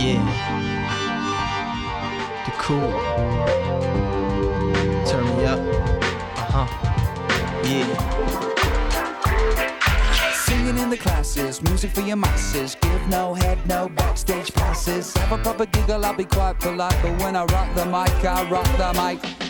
Yeah. The cool. Turn me up. Uh huh. Yeah. Singing in the classes, music for your masses. Give no head, no backstage passes. Have a proper giggle, I'll be quite polite. But when I rock the mic, I rock the mic.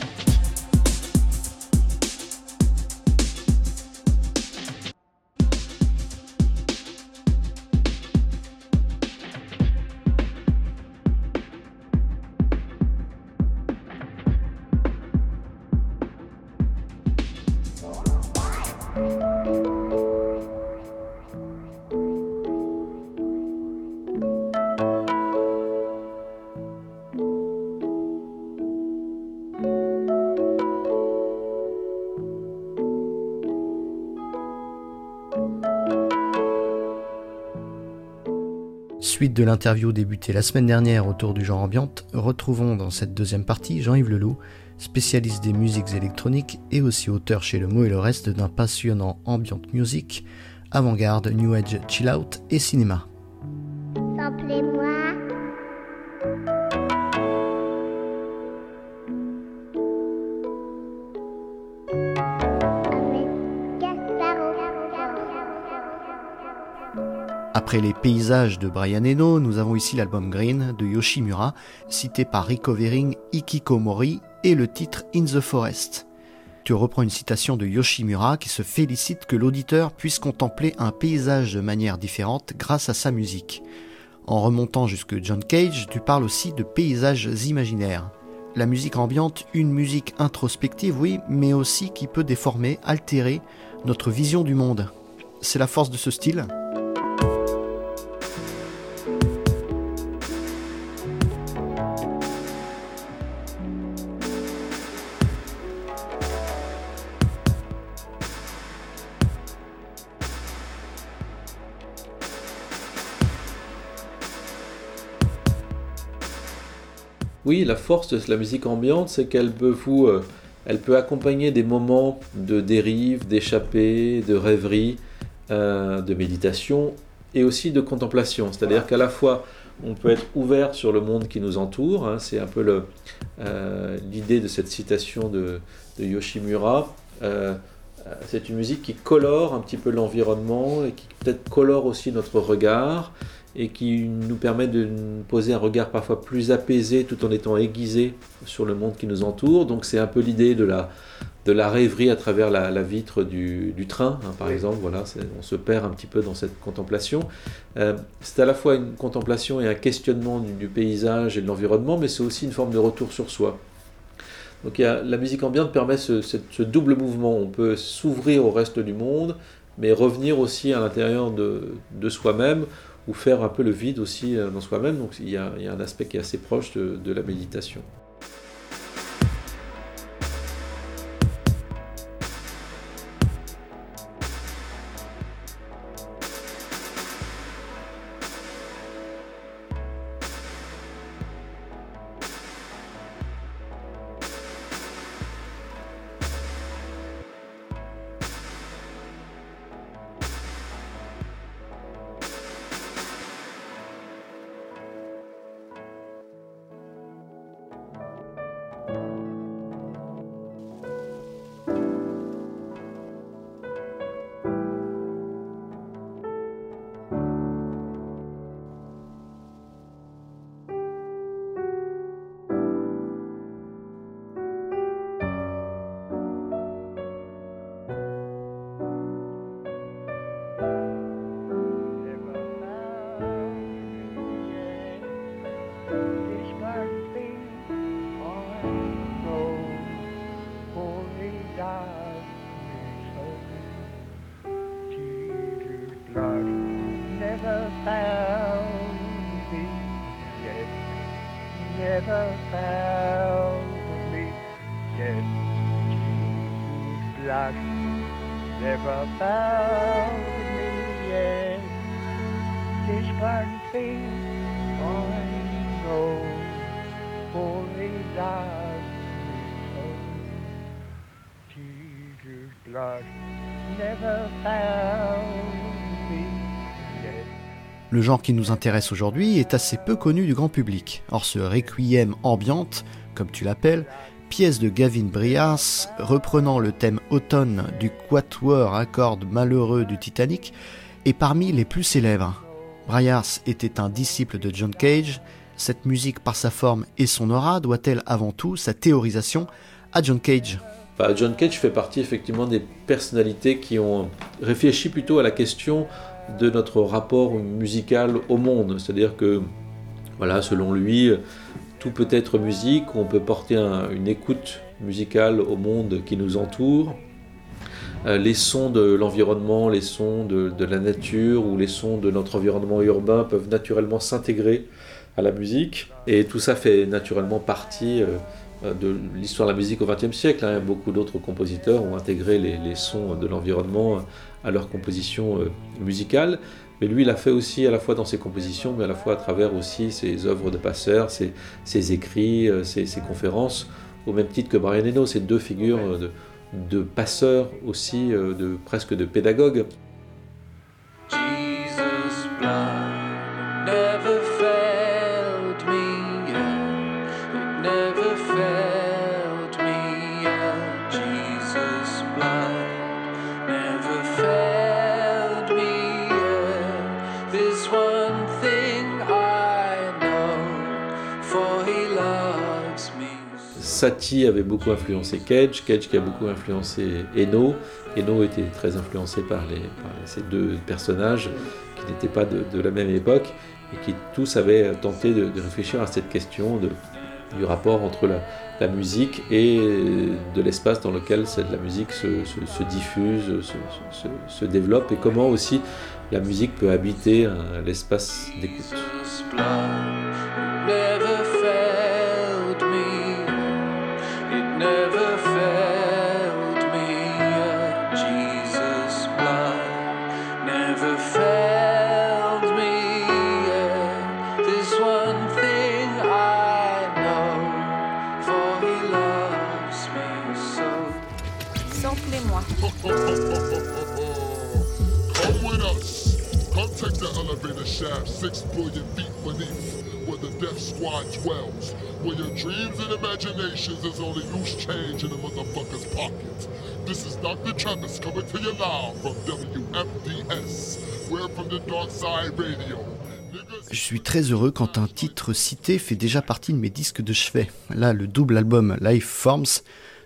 Suite de l'interview débutée la semaine dernière autour du genre ambiante, retrouvons dans cette deuxième partie Jean-Yves Leloup, spécialiste des musiques électroniques et aussi auteur chez Le Mot et le Reste d'un passionnant ambient music, avant-garde, new age, chill out et cinéma. Après les paysages de Brian Eno, nous avons ici l'album Green de Yoshimura, cité par Rico Vering, Ikikomori et le titre In the Forest. Tu reprends une citation de Yoshimura qui se félicite que l'auditeur puisse contempler un paysage de manière différente grâce à sa musique. En remontant jusque John Cage, tu parles aussi de paysages imaginaires. La musique ambiante, une musique introspective, oui, mais aussi qui peut déformer, altérer notre vision du monde. C'est la force de ce style? Oui, la force de la musique ambiante, c'est qu'elle peut vous, euh, elle peut accompagner des moments de dérive, d'échappée, de rêverie, euh, de méditation et aussi de contemplation. C'est-à-dire qu'à la fois, on peut être ouvert sur le monde qui nous entoure. hein, c'est un peu le, euh, l'idée de cette citation de, de Yoshimura. C'est une musique qui colore un petit peu l'environnement et qui peut-être colore aussi notre regard et qui nous permet de poser un regard parfois plus apaisé tout en étant aiguisé sur le monde qui nous entoure. Donc c'est un peu l'idée de la, de la rêverie à travers la, vitre du, train, hein, par exemple. Voilà, on se perd un petit peu dans cette contemplation. Euh, c'est à la fois une contemplation et un questionnement du, paysage et de l'environnement, mais c'est aussi une forme de retour sur soi. Donc la musique ambiante permet ce, ce double mouvement. On peut s'ouvrir au reste du monde, mais revenir aussi à l'intérieur de, de soi-même ou faire un peu le vide aussi euh, dans soi-même. Donc il y, a, un aspect qui est assez proche de la méditation. Le genre qui nous intéresse aujourd'hui est assez peu connu du grand public. Or ce requiem ambiante, comme tu l'appelles, pièce de Gavin Briars, reprenant le thème automne du quatuor à cordes malheureux du Titanic, est parmi les plus célèbres. Briars était un disciple de John Cage. Cette musique, par sa forme et son aura, doit-elle avant tout sa théorisation à John Cage? Bah, John Cage fait partie effectivement des personnalités qui ont réfléchi plutôt à la question de notre rapport musical au monde. C'est-à-dire que, voilà, selon lui, tout peut être musique, on peut porter une écoute musicale au monde qui nous entoure. Euh, les sons de l'environnement, les sons de, la nature ou les sons de notre environnement urbain peuvent naturellement s'intégrer à la musique. Et tout ça fait naturellement partie euh, de l'histoire de la musique au XXe siècle. Hein. Beaucoup d'autres compositeurs ont intégré les, les sons de l'environnement à leur composition euh, musicale. Mais lui, il a fait aussi à la fois dans ses compositions, mais à la fois à travers aussi ses œuvres de passeur, ses, écrits, euh, ses, conférences, au même titre que Brian Eno, ces deux figures de, de passeurs aussi, euh, de, presque de pédagogues. Satie avait beaucoup influencé Cage, Cage qui a beaucoup influencé Eno. Eno était très influencé par, ces deux personnages qui n'étaient pas de, la même époque et qui tous avaient tenté de, réfléchir à cette question du rapport entre la, musique et de l'espace dans lequel la musique se, diffuse, se, se, développe et comment aussi la musique peut habiter l'espace d'écoute. Dreams and imaginations is only loose change in the motherfucker's pocket. This is Dr. Travis coming to you live from WFDS. We're from the Dark Side Radio. Je suis très heureux quand un titre cité fait déjà partie de mes disques de chevet. Là, le double album Life Forms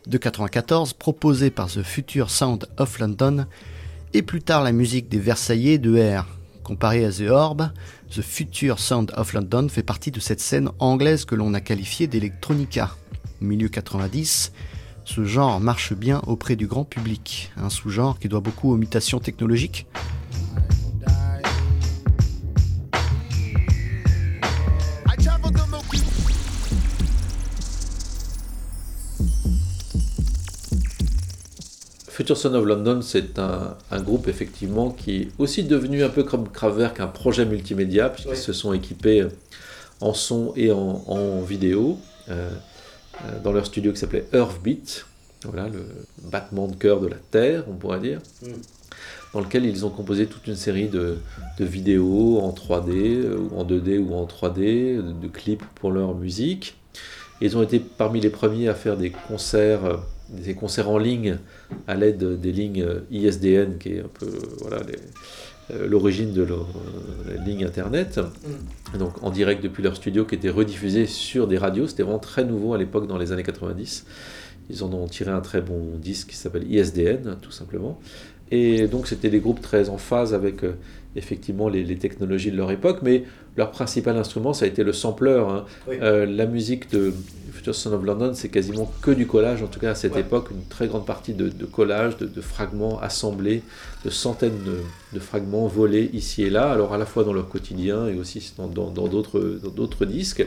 de 94, proposé par The Future Sound of London, et plus tard la musique des Versaillais de R, Comparé à The Orb, The Future Sound of London fait partie de cette scène anglaise que l'on a qualifiée d'electronica. Au milieu 90, ce genre marche bien auprès du grand public, un sous-genre qui doit beaucoup aux mutations technologiques, Future Son of London, c'est un, groupe effectivement qui est aussi devenu un peu comme Kraftwerk, un projet multimédia, puisqu'ils se sont équipés en son et en, vidéo euh, euh, dans leur studio qui s'appelait Earthbeat, voilà, le battement de cœur de la Terre, on pourrait dire, mm. dans lequel ils ont composé toute une série de, vidéos en 3D, euh, ou en 2D ou en 3D, de, de clips pour leur musique. Ils ont été parmi les premiers à faire des concerts des concerts en ligne à l'aide des lignes ISDN, qui est un peu voilà, euh, l'origine de leur euh, ligne internet, mm. donc en direct depuis leur studio, qui était rediffusé sur des radios. C'était vraiment très nouveau à l'époque, dans les années 90. Ils en ont tiré un très bon disque qui s'appelle ISDN, tout simplement. Et donc c'était des groupes très en phase avec euh, effectivement les, technologies de leur époque, mais leur principal instrument, ça a été le sampler. Hein. la musique de Future Son of London, c'est quasiment que du collage, en tout cas à cette époque, une très grande partie de, collage, de, fragments assemblés, de centaines de, fragments volés ici et là, alors à la fois dans leur quotidien et aussi dans d'autres disques.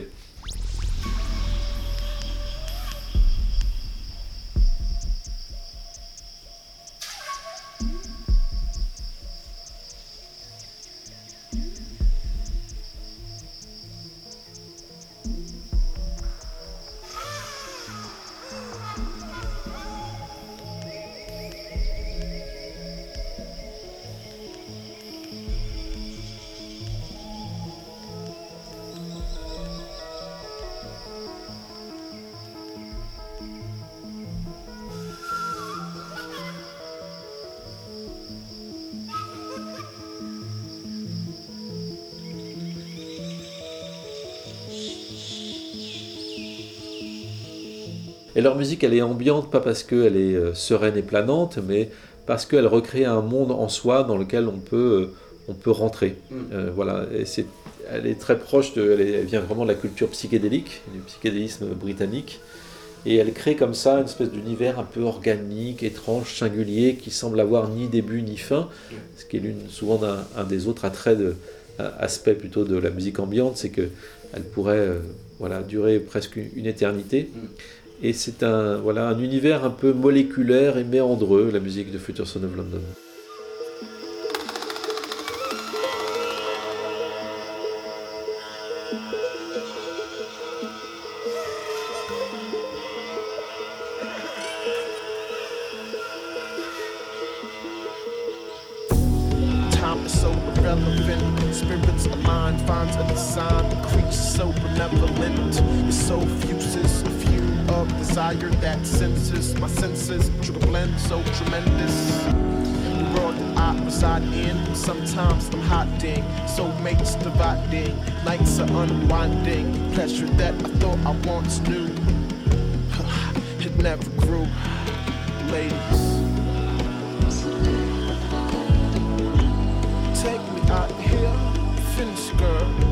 Et leur musique, elle est ambiante, pas parce qu'elle est euh, sereine et planante, mais parce qu'elle recrée un monde en soi dans lequel on peut, euh, on peut rentrer. Euh, voilà, et c'est, elle est très proche de, elle, est- elle vient vraiment de la culture psychédélique, du psychédélisme britannique. Et elle crée comme ça une espèce d'univers un peu organique, étrange, singulier, qui semble avoir ni début ni fin, ce qui est l'une souvent un des autres attraits de, aspect plutôt de la musique ambiante, c'est que elle pourrait euh, voilà, durer presque une, une éternité. Et c'est un, voilà, un univers un peu moléculaire et méandreux, la musique de Future Son of London. So benevolent. It's so fuses, of desire that senses my senses. Trigger blend so tremendous. The world that I reside in. Sometimes I'm hiding, soulmates dividing. Nights are unwinding. Pleasure that I thought I once knew. It never grew. Ladies. Take me out here, finish, girl.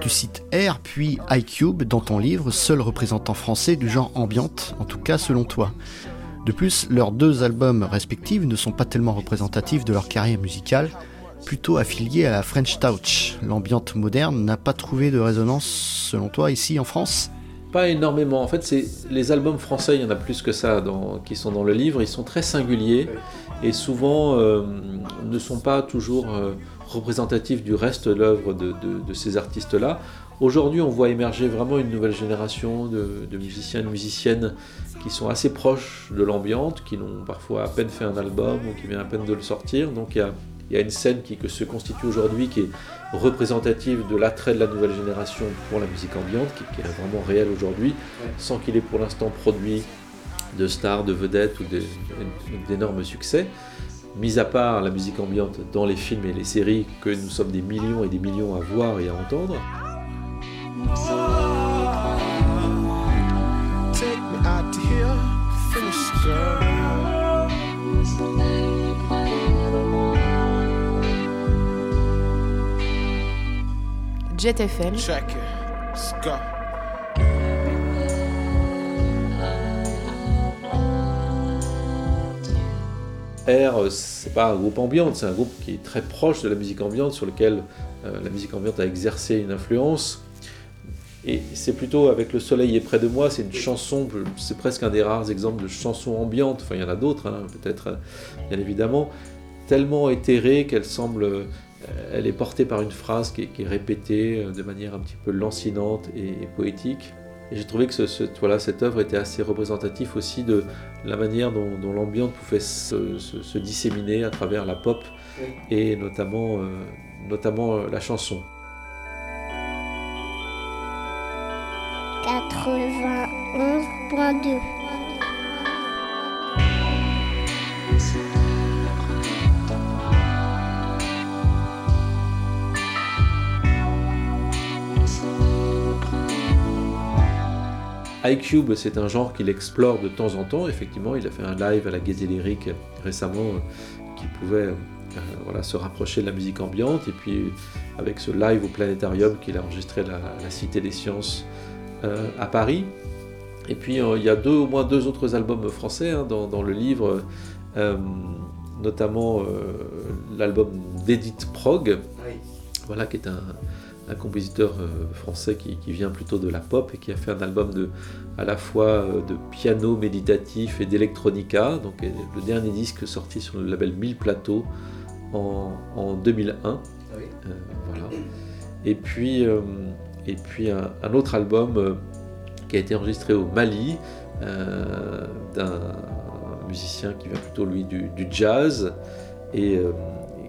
Tu cites Air puis iCube dans ton livre, seul représentant français du genre ambiante, en tout cas selon toi. De plus, leurs deux albums respectifs ne sont pas tellement représentatifs de leur carrière musicale, plutôt affiliés à la French Touch. L'ambiante moderne n'a pas trouvé de résonance, selon toi, ici en France? Pas énormément. En fait, c'est les albums français, il y en a plus que ça dans- qui sont dans le livre. Ils sont très singuliers et souvent euh, ne sont pas toujours euh, représentatifs du reste de l'œuvre de, de- de ces artistes-là. Aujourd'hui, on voit émerger vraiment une nouvelle génération de, de musiciens et de musiciennes qui sont assez proches de l'ambiante, qui n'ont parfois à peine fait un album ou qui viennent à peine de le sortir. Donc il y a, il y a une scène qui que se constitue aujourd'hui qui est représentative de l'attrait de la nouvelle génération pour la musique ambiante, qui, qui est vraiment réelle aujourd'hui, sans qu'il ait pour l'instant produit de stars, de vedettes ou d'énormes succès. Mis à part la musique ambiante dans les films et les séries que nous sommes des millions et des millions à voir et à entendre, Take me out here, Jet FM, Check it. Let's go. C'est pas un groupe ambiante, c'est un groupe qui est très proche de la musique ambiante, sur lequel euh, la musique ambiante a exercé une influence. Et c'est plutôt avec Le Soleil est près de moi, c'est une chanson, c'est presque un des rares exemples de chanson ambiante, enfin il y en a d'autres, hein, peut-être, euh, bien évidemment, tellement éthérée qu'elle semble, elle est portée par une phrase qui est, qui est répétée euh, de manière un petit peu lancinante et, et poétique. Et j'ai trouvé que ce- ce- voilà, cette œuvre était assez représentative aussi de la manière dont, dont l'ambiance pouvait se, se- se disséminer à travers la pop et notamment, euh, notamment euh, la chanson. 91.2. iCube, c'est un genre qu'il explore de temps en temps. Effectivement, il a fait un live à la Gaieté Lyrique récemment euh, qui pouvait euh, voilà, se rapprocher de la musique ambiante. Et puis, avec ce live au Planétarium qu'il a enregistré à la, Cité des Sciences euh, à Paris. Et puis, euh, il y a deux, au moins deux autres albums français hein, dans, dans le livre, euh, notamment euh, l'album d'Edith Prog, voilà, qui est un, un compositeur euh, français qui, qui vient plutôt de la pop et qui a fait un album de, à la fois euh, de piano méditatif et d'électronica. Donc le dernier disque sorti sur le label 1000 Plateaux en, en 2001. Euh, voilà. Et puis, euh, et puis un, un autre album euh, qui a été enregistré au Mali d'un musicien qui vient plutôt lui du, du jazz et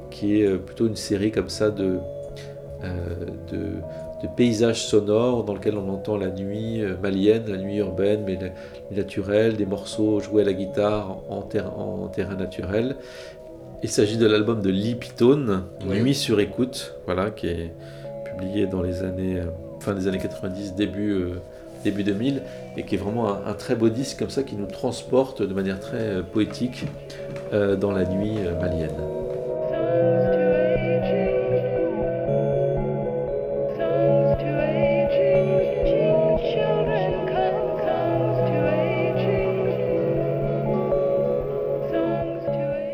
qui est plutôt une série comme ça de, de, de, paysages sonores dans lequel on entend la nuit malienne, la nuit urbaine, mais la, naturelle, des morceaux joués à la guitare en, ter en terrain naturel. Il s'agit de l'album de Lee Pitone, Nuit sur écoute, voilà, qui est publié dans les années, fin des années 90, début début 2000, et qui est vraiment un, très beau disque comme ça qui nous transporte de manière très euh, poétique euh, dans la nuit euh, malienne.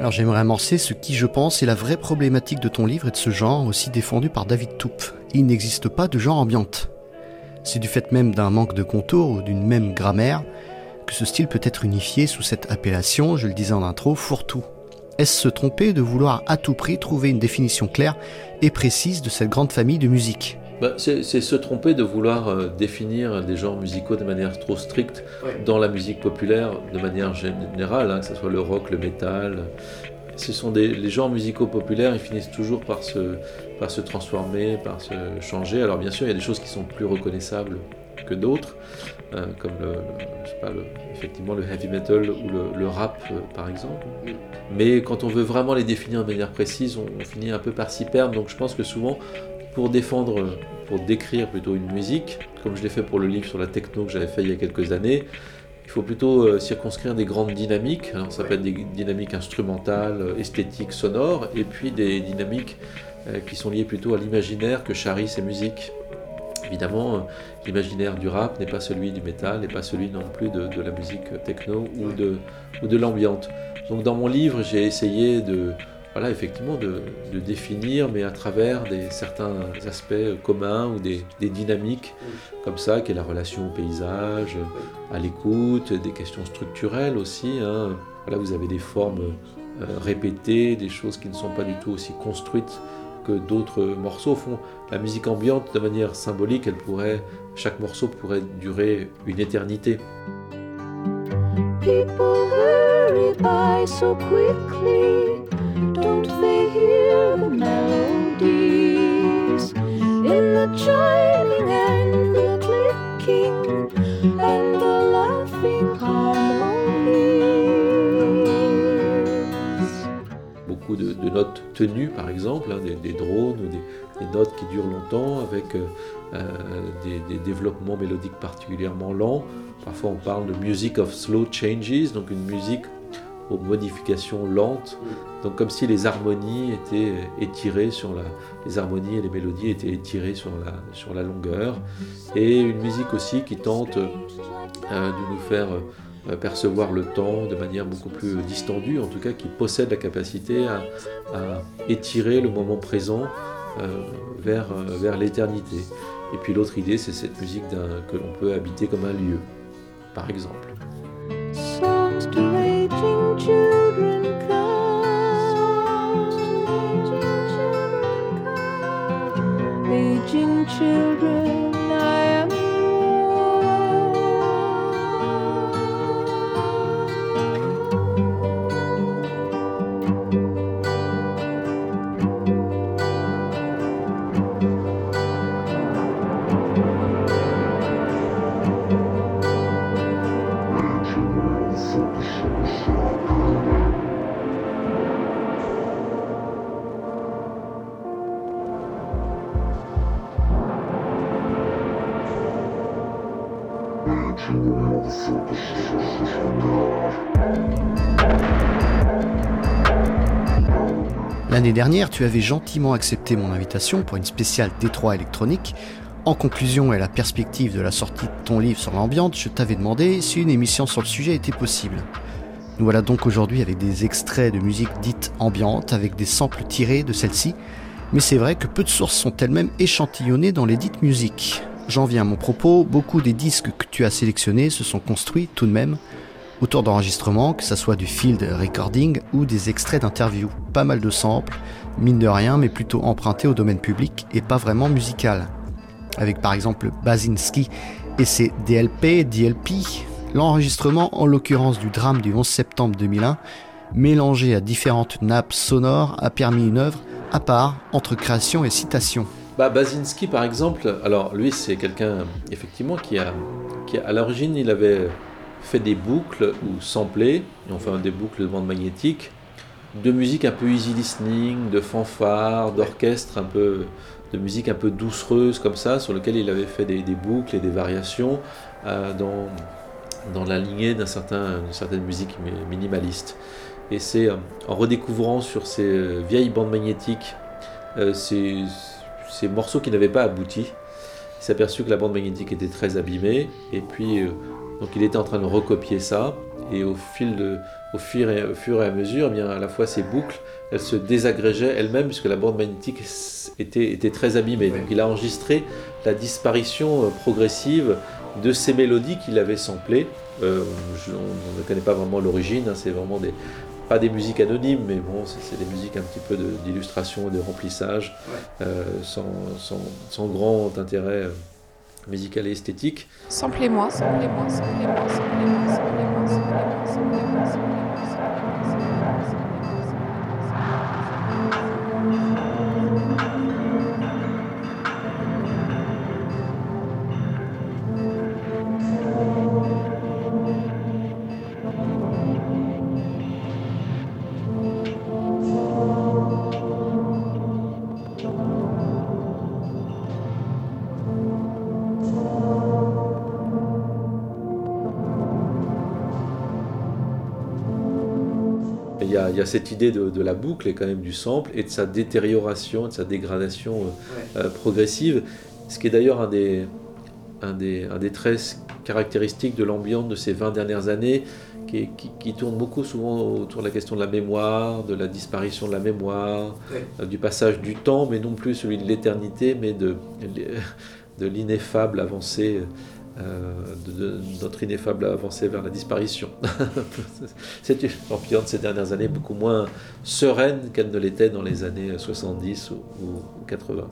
Alors j'aimerais amorcer ce qui, je pense, est la vraie problématique de ton livre et de ce genre aussi défendu par David Toupe. Il n'existe pas de genre ambiante. C'est du fait même d'un manque de contours ou d'une même grammaire que ce style peut être unifié sous cette appellation, je le disais en intro, fourre-tout. Est-ce se tromper de vouloir à tout prix trouver une définition claire et précise de cette grande famille de musique? Bah, c'est se tromper de vouloir euh, définir des genres musicaux de manière trop stricte dans la musique populaire de manière générale, hein, que ce soit le rock, le métal, ce sont des, les genres musicaux populaires, ils finissent toujours par se, par se transformer, par se changer. Alors bien sûr, il y a des choses qui sont plus reconnaissables que d'autres, euh, comme le, je sais pas, le, effectivement le heavy metal ou le, rap euh, par exemple. Mais quand on veut vraiment les définir de manière précise, on, on finit un peu par s'y perdre. Donc je pense que souvent, pour défendre, pour décrire plutôt une musique, comme je l'ai fait pour le livre sur la techno que j'avais fait il y a quelques années, il faut plutôt euh, circonscrire des grandes dynamiques. Ça peut être des dynamiques instrumentales, euh, esthétiques, sonores, et puis des dynamiques euh, qui sont liées plutôt à l'imaginaire que charrient ces musiques. Évidemment, l'imaginaire du rap n'est pas celui du métal, n'est pas celui non plus de, la musique techno ou de, ou. Donc dans mon livre, j'ai essayé de, voilà, effectivement, de, définir, mais à travers des, certains aspects communs ou des, dynamiques comme ça, qui est la relation au paysage, à l'écoute, des questions structurelles aussi. Hein. Voilà, vous avez des formes euh, répétées, des choses qui ne sont pas du tout aussi construites que d'autres morceaux font. La musique ambiante, de manière symbolique, elle pourrait, chaque morceau pourrait durer une éternité. People hurry by so quickly. Don't they hear the melodies in the chiming and the clicking and the laughing harmonies? Beaucoup de, notes tenues, par exemple, hein, des, drones ou des, des, notes qui durent longtemps avec euh, euh des, des développements mélodiques particulièrement lents. Parfois, on parle de music of slow changes, donc une musique aux modifications lentes. Donc comme si les harmonies étaient étirées sur la, les harmonies et les mélodies étaient étirées sur la, sur la longueur. Et une musique aussi qui tente euh, de nous faire euh, percevoir le temps de manière beaucoup plus distendue, en tout cas qui possède la capacité à, étirer le moment présent euh, vers, vers l'éternité. Et puis l'autre idée, c'est cette musique que l'on peut habiter comme un lieu, par exemple. Children L'année dernière, tu avais gentiment accepté mon invitation pour une spéciale Détroit électronique. En conclusion et à la perspective de la sortie de ton livre sur l'ambiance, je t'avais demandé si une émission sur le sujet était possible. Nous voilà donc aujourd'hui avec des extraits de musique dite ambiante, avec des samples tirés de celle-ci, mais c'est vrai que peu de sources sont elles-mêmes échantillonnées dans les dites musiques. J'en viens à mon propos, beaucoup des disques que tu as sélectionnés se sont construits tout de même autour d'enregistrements, que ce soit du field recording ou des extraits d'interviews. Pas mal de samples, mine de rien, mais plutôt empruntés au domaine public et pas vraiment musical. Avec par exemple Basinski Et c'est DLP, DLP, l'enregistrement en l'occurrence du drame du 11 septembre 2001, mélangé à différentes nappes sonores, a permis une œuvre à part entre création et citation. Basinski, par exemple, alors lui, c'est quelqu'un, effectivement, qui a, à l'origine, il avait fait des boucles ou samplé, enfin des boucles de bande magnétique, de musique un peu easy listening, de fanfare, d'orchestre, un peu, de musique un peu doucereuse comme ça, sur lequel il avait fait des, boucles et des variations euh, dans, dans la lignée d'un certain, d'une certaine musique mi- minimaliste. Et c'est en redécouvrant sur ces euh, vieilles bandes magnétiques euh, ces, ces morceaux qui n'avaient pas abouti, il s'est aperçu que la bande magnétique était très abîmée, et puis euh, donc il était en train de recopier ça, et au fil de, au fur et, au à mesure, eh bien à la fois ces boucles, elles se désagrégeaient elles-mêmes puisque la bande magnétique était, était très abîmée. Donc il a enregistré la disparition euh, progressive de ces mélodies qu'il avait samplées. Euh, je- on, on ne connaît pas vraiment l'origine, hein, c'est vraiment des pas des musiques anonymes, mais bon, c'est des musiques un petit peu de- d'illustration et de remplissage, euh, sans, sans- sans grand intérêt euh, musical et esthétique. Samplez-moi, samplez-moi, samplez-moi, y, a, il y a cette idée de, de la boucle et quand même du sample et de sa détérioration, de sa dégradation euh, euh, progressive, ce qui est d'ailleurs un des, un, des, un des traits caractéristiques de l'ambiance de ces 20 dernières années, qui, est- qui, qui tourne beaucoup souvent autour de la question de la mémoire, de la disparition de la mémoire, du passage du temps, mais non plus celui de l'éternité, mais de, de l'ineffable avancée. Euh, de, notre ineffable avancée vers la disparition. C'est une de ces dernières années beaucoup moins sereine qu'elle ne l'était dans les années 70 ou, ou 80.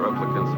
replica.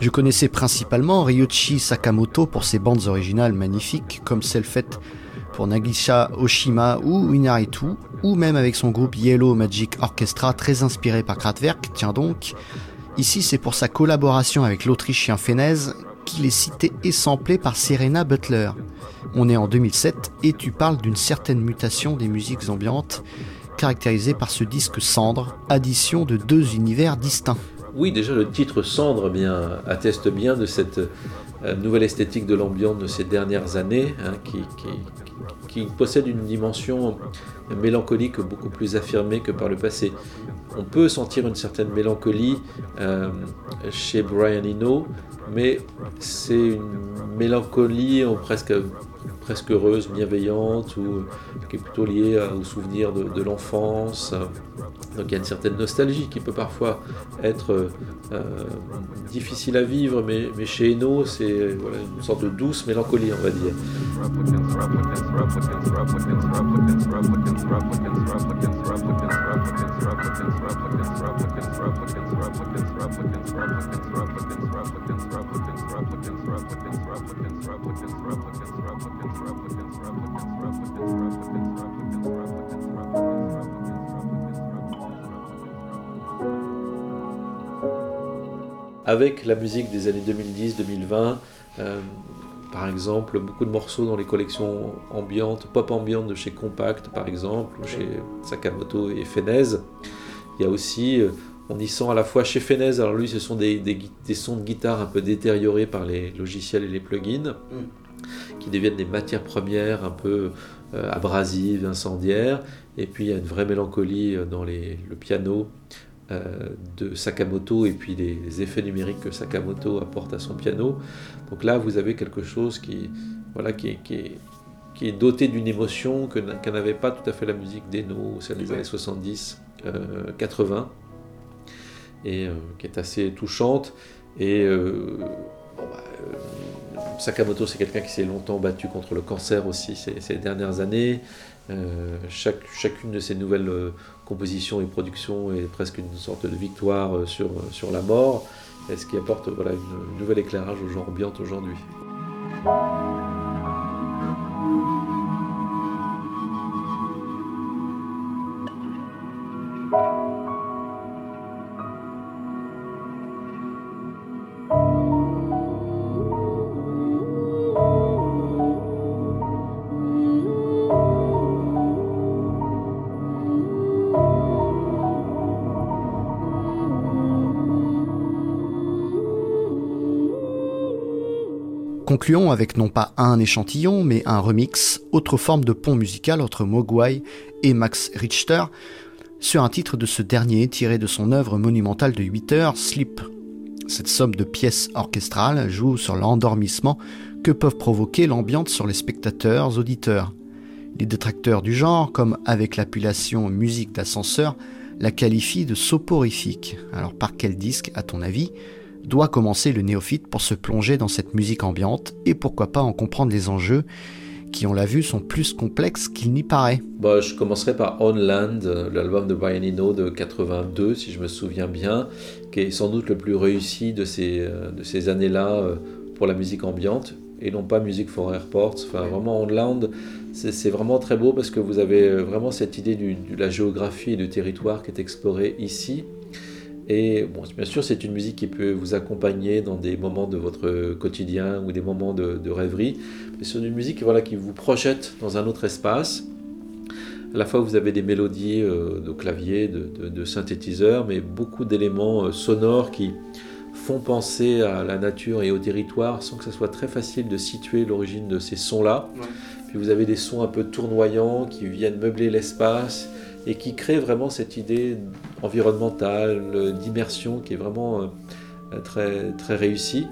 Je connaissais principalement Ryuichi Sakamoto pour ses bandes originales magnifiques, comme celle faite pour Nagisha Oshima ou Inaritu, ou même avec son groupe Yellow Magic Orchestra très inspiré par Kraftwerk, tiens donc. Ici, c'est pour sa collaboration avec l'Autrichien Fenez qu'il est cité et samplé par Serena Butler. On est en 2007 et tu parles d'une certaine mutation des musiques ambiantes, caractérisée par ce disque Cendre, addition de deux univers distincts. Oui, déjà le titre Cendre eh atteste bien de cette euh, nouvelle esthétique de l'ambiance de ces dernières années, hein, qui possède une dimension mélancolique beaucoup plus affirmée que par le passé. On peut sentir une certaine mélancolie euh, chez Brian Eno, mais c'est une mélancolie presque presque heureuse, bienveillante, ou qui est plutôt liée aux souvenirs de, l'enfance. Donc il y a une certaine nostalgie qui peut parfois être euh, difficile à vivre, mais, chez Eno, c'est une sorte de douce mélancolie, on va dire. Avec la musique des années 2010-2020. euh, par exemple, beaucoup de morceaux dans les collections ambiantes, pop ambiantes de chez Compact, par exemple, ou chez Sakamoto et Fenez. Il y a aussi, euh, on y sent à la fois chez Fenez, alors lui, ce sont des, des gui- des sons de guitare un peu détériorés par les logiciels et les plugins, qui deviennent des matières premières un peu euh, abrasives, incendiaires. Et puis il y a une vraie mélancolie dans les- le piano de Sakamoto et puis les, effets numériques que Sakamoto apporte à son piano. Donc là, vous avez quelque chose qui, voilà, qui, est, doté d'une émotion que n'avait pas tout à fait la musique d'Eno celle des années 70, euh, 80, et euh, qui est assez touchante. Et euh, bah, euh, Sakamoto, c'est quelqu'un qui s'est longtemps battu contre le cancer aussi ces, dernières années. Euh, chaque, chacune de ses nouvelles euh, compositions et productions est presque une sorte de victoire sur, sur la mort, ce qui apporte voilà, un nouvel éclairage au genre ambiante aujourd'hui. Concluons avec non pas un échantillon, mais un remix, autre forme de pont musical entre Mogwai et Max Richter, sur un titre de ce dernier tiré de son œuvre monumentale de 8 heures, Sleep. Cette somme de pièces orchestrales joue sur l'endormissement que peuvent provoquer l'ambiance sur les spectateurs auditeurs. Les détracteurs du genre, comme avec l'appellation musique d'ascenseur, la qualifient de soporifique. Alors par quel disque, à ton avis, doit commencer le néophyte pour se plonger dans cette musique ambiante et pourquoi pas en comprendre les enjeux qui, on l'a vu, sont plus complexes qu'il n'y paraît. Bah, je commencerai par On Land, euh, l'album de Brian Eno de 82, si je me souviens bien, qui est sans doute le plus réussi de ces, euh, de ces années-là euh, pour la musique ambiante, et non pas Music for Airports. Enfin, vraiment, On Land, c'est vraiment très beau parce que vous avez vraiment cette idée de la géographie et du territoire qui est exploré ici. Et bon, bien sûr, c'est une musique qui peut vous accompagner dans des moments de votre quotidien ou des moments de, de rêverie. Mais c'est une musique voilà, qui vous projette dans un autre espace. À la fois, vous avez des mélodies euh, de clavier, de, de- de synthétiseurs, mais beaucoup d'éléments euh, sonores qui font penser à la nature et au territoire sans que ce soit très facile de situer l'origine de ces sons-là. Puis vous avez des sons un peu tournoyants qui viennent meubler l'espace et qui créent vraiment cette idée environnementale, d'immersion qui est vraiment euh, très, très réussie.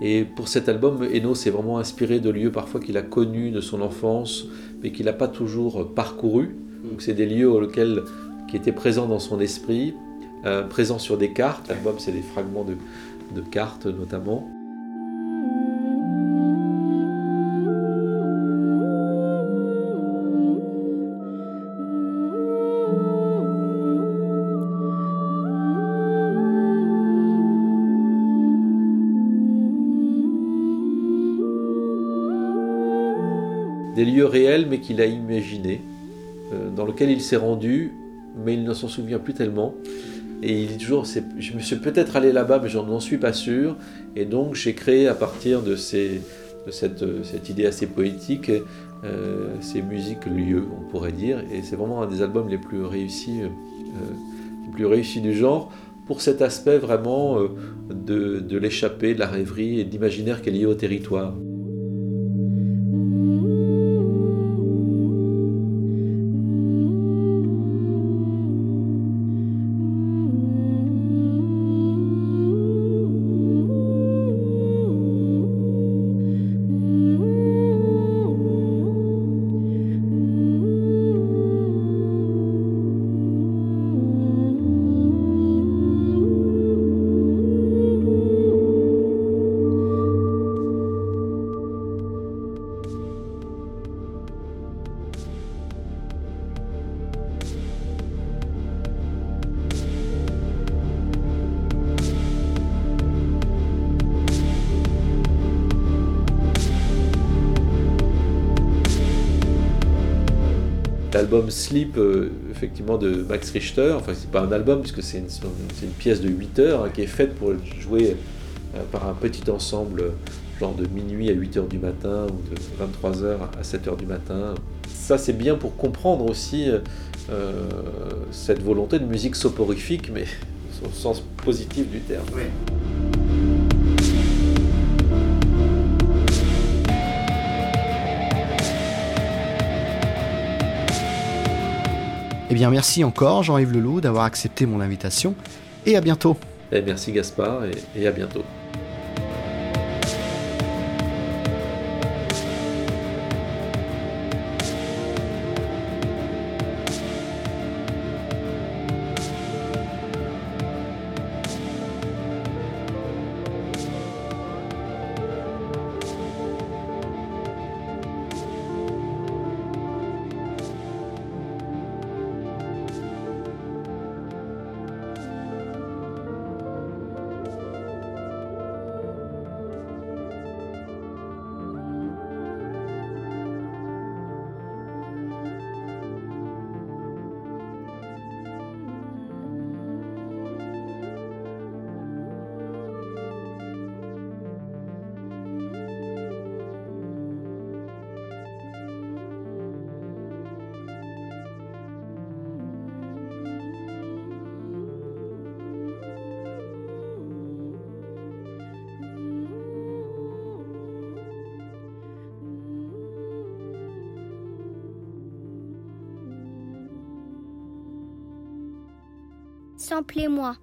Et pour cet album, Eno s'est vraiment inspiré de lieux parfois qu'il a connus de son enfance, mais qu'il n'a pas toujours parcouru. Donc c'est des lieux auxquels, qui étaient présents dans son esprit, euh, présents sur des cartes. L'album, c'est des fragments de cartes notamment. Des lieux réels, mais qu'il a imaginés, euh, dans lesquels il s'est rendu, mais il ne s'en souvient plus tellement. Et il dit toujours, je me suis peut-être allé là-bas, mais je n'en suis pas sûr. Et donc j'ai créé à partir de, ces, de cette, euh, idée assez poétique, euh, ces musiques lieux, on pourrait dire. Et c'est vraiment un des albums les plus réussis, les plus réussis du genre, pour cet aspect vraiment de, de l'échappée, de la rêverie et de l'imaginaire qui est lié au territoire. L'album Sleep, euh, effectivement, de Max Richter. Enfin, c'est pas un album, puisque c'est une, pièce de 8 heures hein, qui est faite pour jouée euh, par un petit ensemble, genre de minuit à 8 heures du matin ou de 23 heures à 7 heures du matin. Ça, c'est bien pour comprendre aussi euh, cette volonté de musique soporifique, mais au sens positif du terme. Eh bien, merci encore, Jean-Yves Leloup, d'avoir accepté mon invitation, et à bientôt. Et merci Gaspard, et à bientôt. Samplez-moi.